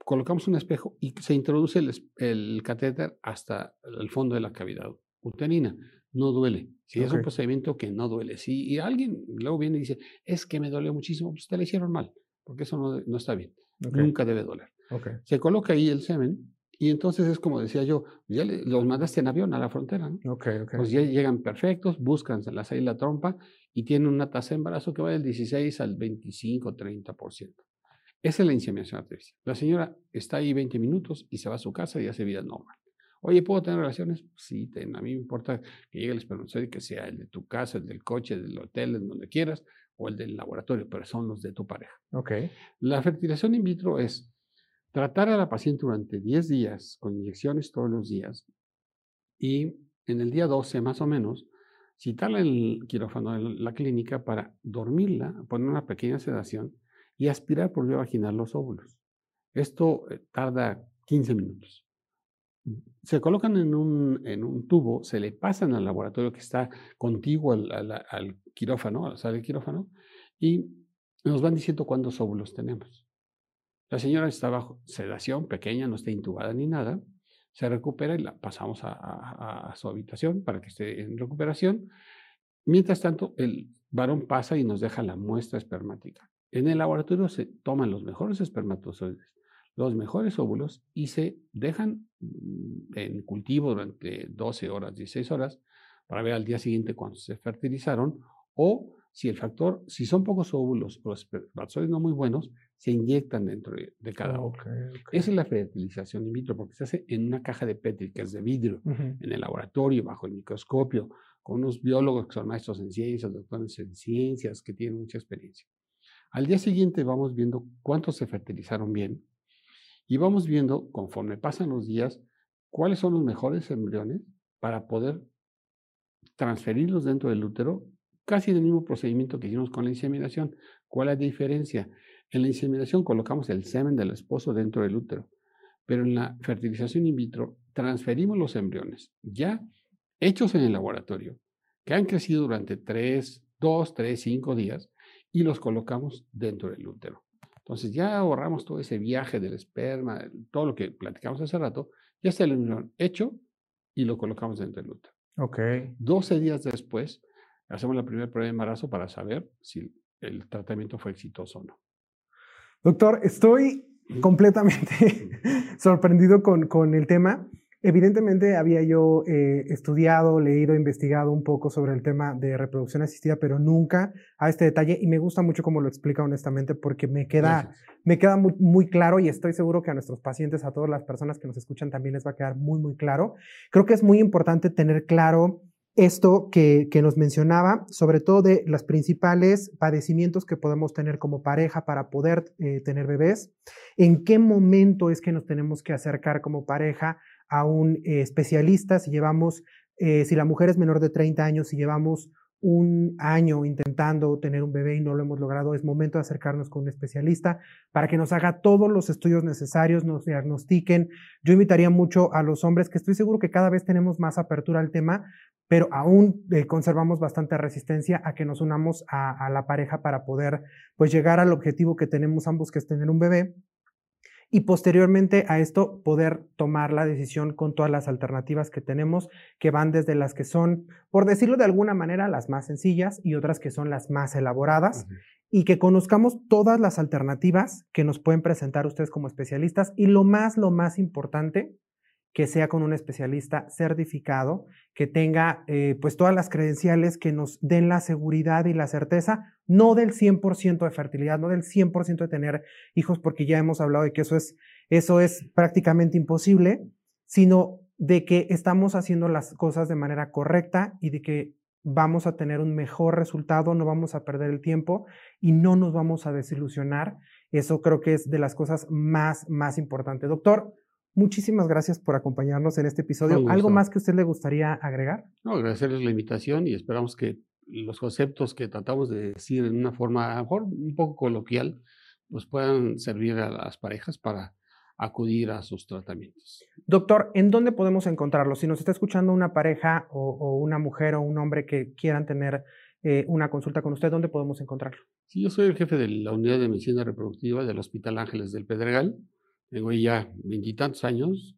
colocamos un espejo y se introduce el, el catéter hasta el fondo de la cavidad uterina no duele. Si es un procedimiento que no duele. Si alguien luego viene y dice, es que me dolió muchísimo, pues te lo hicieron mal, porque eso no, no está bien. Nunca debe doler. Se coloca ahí el semen y entonces es como decía yo, ya los mandaste en avión a la frontera, ¿no? Pues ya llegan perfectos, buscan la y la trompa y tienen una tasa de embarazo que va del 16 al 25, 30%. Esa es la inseminación artificial. La señora está ahí 20 minutos y se va a su casa y hace vida normal. Oye, ¿puedo tener relaciones? Sí, ten, a mí me importa que llegue el espermatozoide, que sea el de tu casa, el del coche, el del hotel, en donde quieras, o el del laboratorio, pero son los de tu pareja. Ok. La fertilización in vitro es tratar a la paciente durante 10 días con inyecciones todos los días y en el día 12 más o menos citarla en el quirófano de la clínica para dormirla, poner una pequeña sedación y aspirar por vía vaginal los óvulos. Esto eh, tarda 15 minutos se colocan en un, en un, tubo, se le pasan al laboratorio que está contiguo al, al, quirófano, al sala del quirófano, y nos van diciendo cuántos óvulos tenemos. La señora está bajo sedación pequeña, no está intubada ni nada, se recupera y la pasamos a, su habitación para que esté en recuperación. Mientras tanto, el varón pasa y nos deja la muestra espermática. En el laboratorio se toman los mejores espermatozoides los mejores óvulos y se dejan mm, en cultivo durante 12 horas, 16 horas, para ver al día siguiente cuando se fertilizaron, o si el factor, si son pocos óvulos o espermatozoides no muy buenos, se inyectan dentro de, cada óvulo. Esa es la fertilización in vitro, porque se hace en una caja de Petri, que es de vidrio, en el laboratorio, bajo el microscopio, con unos biólogos que son maestros en ciencias, doctores en ciencias, que tienen mucha experiencia. Al día siguiente vamos viendo cuántos se fertilizaron bien y vamos viendo, conforme pasan los días, cuáles son los mejores embriones para poder transferirlos dentro del útero, casi en el mismo procedimiento que hicimos con la inseminación. ¿Cuál es la diferencia? En la inseminación colocamos el semen del esposo dentro del útero, pero en la fertilización in vitro transferimos los embriones ya hechos en el laboratorio, que han crecido durante 3, 2, 3, 5 días, y los colocamos dentro del útero. Entonces ya ahorramos todo ese viaje del esperma, todo lo que platicamos hace rato, ya está el embrión hecho y lo colocamos dentro del útero. Ok. 12 días después, hacemos la primera prueba de embarazo para saber si el tratamiento fue exitoso o no. Doctor, estoy completamente sorprendido con, con el tema. Evidentemente había yo eh, estudiado, leído, investigado un poco sobre el tema de reproducción asistida, pero nunca a este detalle y me gusta mucho cómo lo explica honestamente porque me queda, me queda muy, muy, claro y estoy seguro que a nuestros pacientes, a todas las personas que nos escuchan también les va a quedar muy, muy claro. Creo que es muy importante tener claro esto que, nos mencionaba, sobre todo de los principales padecimientos que podemos tener como pareja para poder eh, tener bebés, en qué momento es que nos tenemos que acercar como pareja a un eh, especialista, si llevamos, eh, si la mujer es menor de 30 años, si llevamos un año intentando tener un bebé y no lo hemos logrado, es momento de acercarnos con un especialista para que nos haga todos los estudios necesarios, nos diagnostiquen. Yo invitaría mucho a los hombres, que estoy seguro que cada vez tenemos más apertura al tema, pero aún eh, conservamos bastante resistencia a que nos unamos a, a, la pareja para poder pues llegar al objetivo que tenemos ambos, que es tener un bebé y posteriormente a esto poder tomar la decisión con todas las alternativas que tenemos, que van desde las que son, por decirlo de alguna manera, las más sencillas y otras que son las más elaboradas. Y que conozcamos todas las alternativas que nos pueden presentar ustedes como especialistas. Y lo más, lo más importante, que sea con un especialista certificado, que tenga eh, pues todas las credenciales que nos den la seguridad y la certeza, no del 100% de fertilidad, no del 100% de tener hijos, porque ya hemos hablado de que eso es, eso es prácticamente imposible, sino de que estamos haciendo las cosas de manera correcta y de que vamos a tener un mejor resultado, no vamos a perder el tiempo y no nos vamos a desilusionar. Eso creo que es de las cosas más, más importantes. Doctor, Muchísimas gracias por acompañarnos en este episodio. ¿Algo más que usted le gustaría agregar? No, agradecerles la invitación y esperamos que los conceptos que tratamos de decir en una forma, a lo mejor un poco coloquial, nos puedan servir a las parejas para acudir a sus tratamientos. Doctor, ¿en dónde podemos encontrarlo? Si nos está escuchando una pareja o, una mujer o un hombre que quieran tener eh, una consulta con usted, ¿dónde podemos encontrarlo? Sí, yo soy el jefe de la unidad de medicina reproductiva del Hospital Ángeles del Pedregal tengo ya veintitantos años,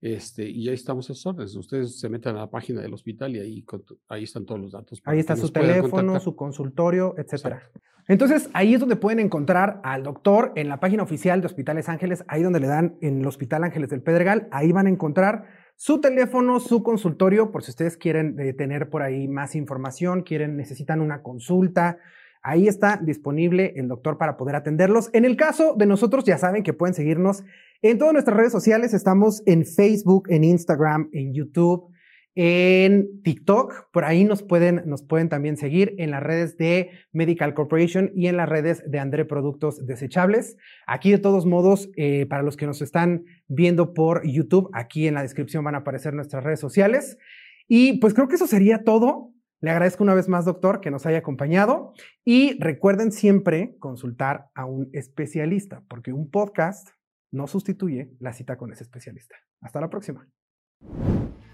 este, y ahí estamos a sus órdenes. Ustedes se meten a la página del hospital y ahí, ahí están todos los datos. Ahí está su teléfono, su consultorio, etcétera. Entonces, ahí es donde pueden encontrar al doctor en la página oficial de Hospitales Ángeles, ahí donde le dan en el Hospital Ángeles del Pedregal, ahí van a encontrar su teléfono, su consultorio, por si ustedes quieren eh, tener por ahí más información, quieren, necesitan una consulta, Ahí está disponible el doctor para poder atenderlos. En el caso de nosotros, ya saben que pueden seguirnos en todas nuestras redes sociales. Estamos en Facebook, en Instagram, en YouTube, en TikTok. Por ahí nos pueden, nos pueden también seguir en las redes de Medical Corporation y en las redes de André Productos Desechables. Aquí, de todos modos, eh, para los que nos están viendo por YouTube, aquí en la descripción van a aparecer nuestras redes sociales. Y pues creo que eso sería todo. Le agradezco una vez más, doctor, que nos haya acompañado y recuerden siempre consultar a un especialista, porque un podcast no sustituye la cita con ese especialista. Hasta la próxima.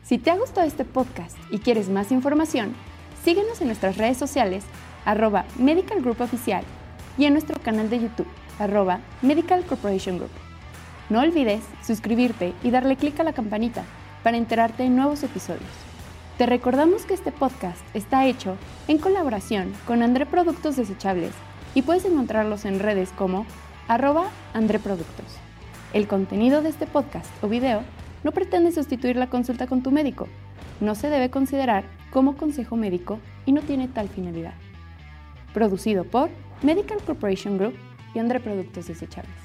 Si te ha gustado este podcast y quieres más información, síguenos en nuestras redes sociales, arroba Medical Group Oficial, y en nuestro canal de YouTube, arroba Medical Corporation Group. No olvides suscribirte y darle clic a la campanita para enterarte de nuevos episodios. Te recordamos que este podcast está hecho en colaboración con André Productos Desechables y puedes encontrarlos en redes como arroba André Productos. El contenido de este podcast o video no pretende sustituir la consulta con tu médico. No se debe considerar como consejo médico y no tiene tal finalidad. Producido por Medical Corporation Group y Andre Productos Desechables.